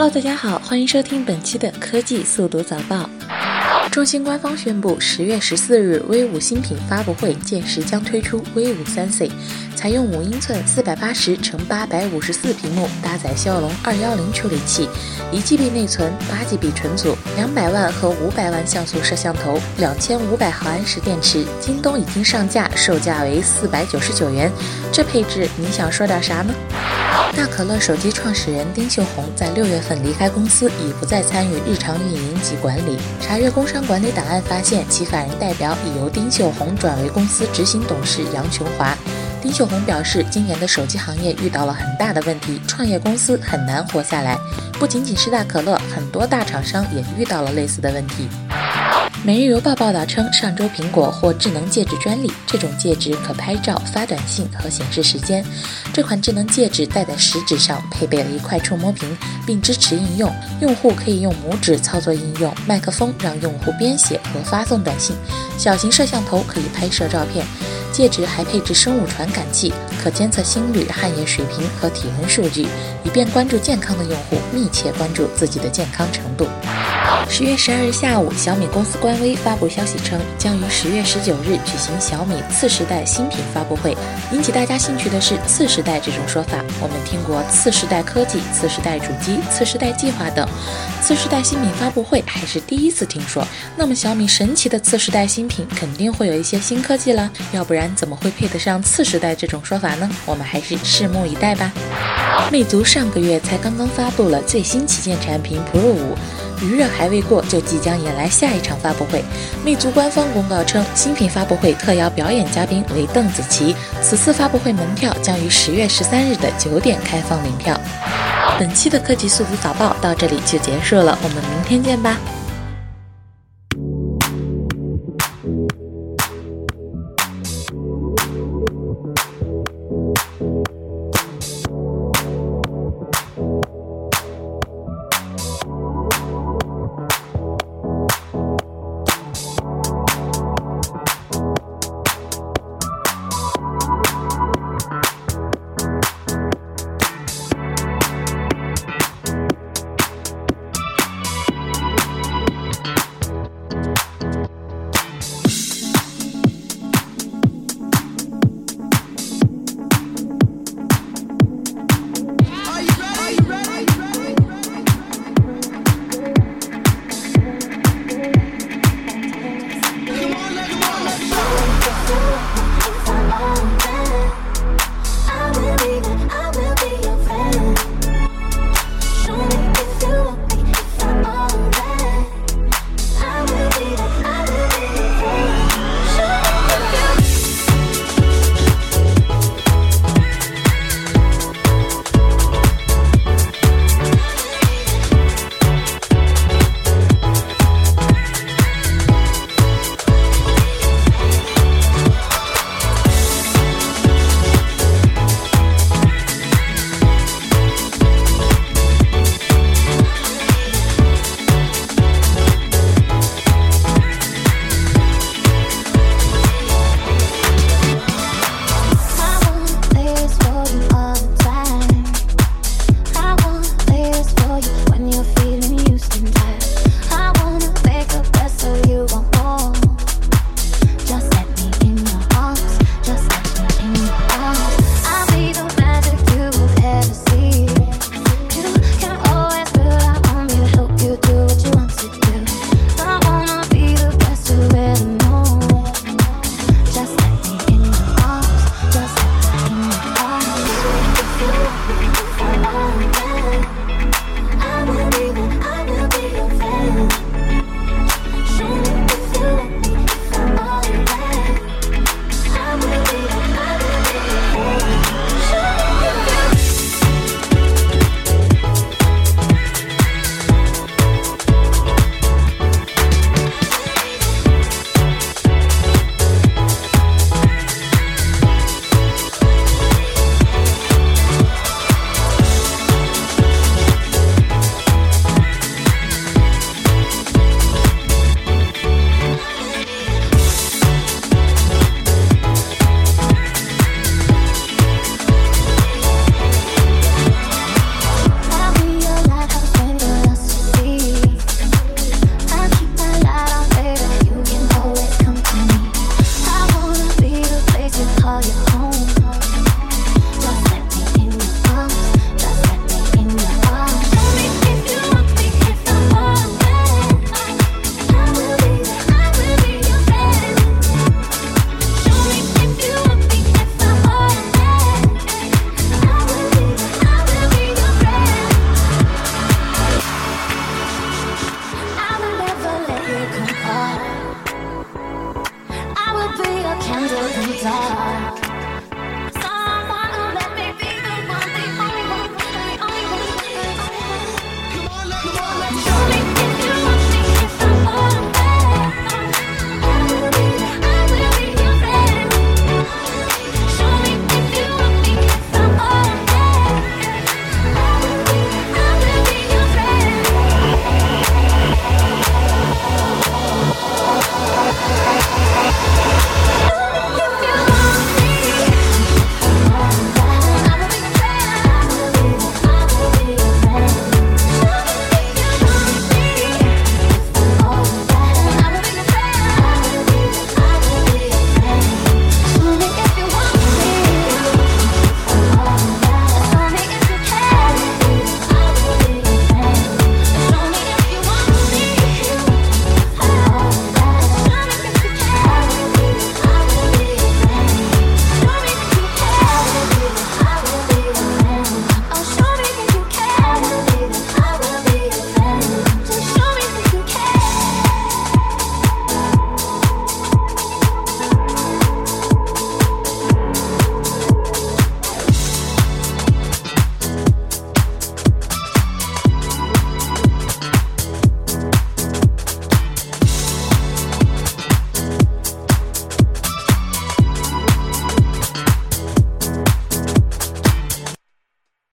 Hello，大家好，欢迎收听本期的科技速读早报。中兴官方宣布，十月十四日 V 五新品发布会届时将推出 V 五三 C，采用五英寸四百八十乘八百五十四屏幕，搭载骁龙二幺零处理器，一 GB 内存，八 GB 存储，两百万和五百万像素摄像头，两千五百毫安时电池。京东已经上架，售价为四百九十九元。这配置你想说点啥呢？大可乐手机创始人丁秀红在六月份离开公司，已不再参与日常运营及管理。查阅工商管理档案发现，其法人代表已由丁秀红转为公司执行董事杨琼华。丁秀红表示，今年的手机行业遇到了很大的问题，创业公司很难活下来。不仅仅是大可乐，很多大厂商也遇到了类似的问题。每日邮报报道称，上周苹果获智能戒指专利。这种戒指可拍照、发短信和显示时间。这款智能戒指戴在食指上，配备了一块触摸屏，并支持应用。用户可以用拇指操作应用。麦克风让用户编写和发送短信。小型摄像头可以拍摄照片。戒指还配置生物传感器，可监测心率、汗液水平和体温数据，以便关注健康的用户密切关注自己的健康程度。十月十二日下午，小米公司官微发布消息称，将于十月十九日举行小米次世代新品发布会。引起大家兴趣的是“次世代”这种说法。我们听过次世代科技、次世代主机、次世代计划等，次世代新品发布会还是第一次听说。那么小米神奇的次世代新品肯定会有一些新科技了，要不然怎么会配得上次世代这种说法呢？我们还是拭目以待吧。魅族上个月才刚刚发布了最新旗舰产品 Pro 五。余热还未过，就即将迎来下一场发布会。魅族官方公告称，新品发布会特邀表演嘉宾为邓紫棋。此次发布会门票将于十月十三日的九点开放领票。本期的科技速读早报到这里就结束了，我们明天见吧。candle in the dark.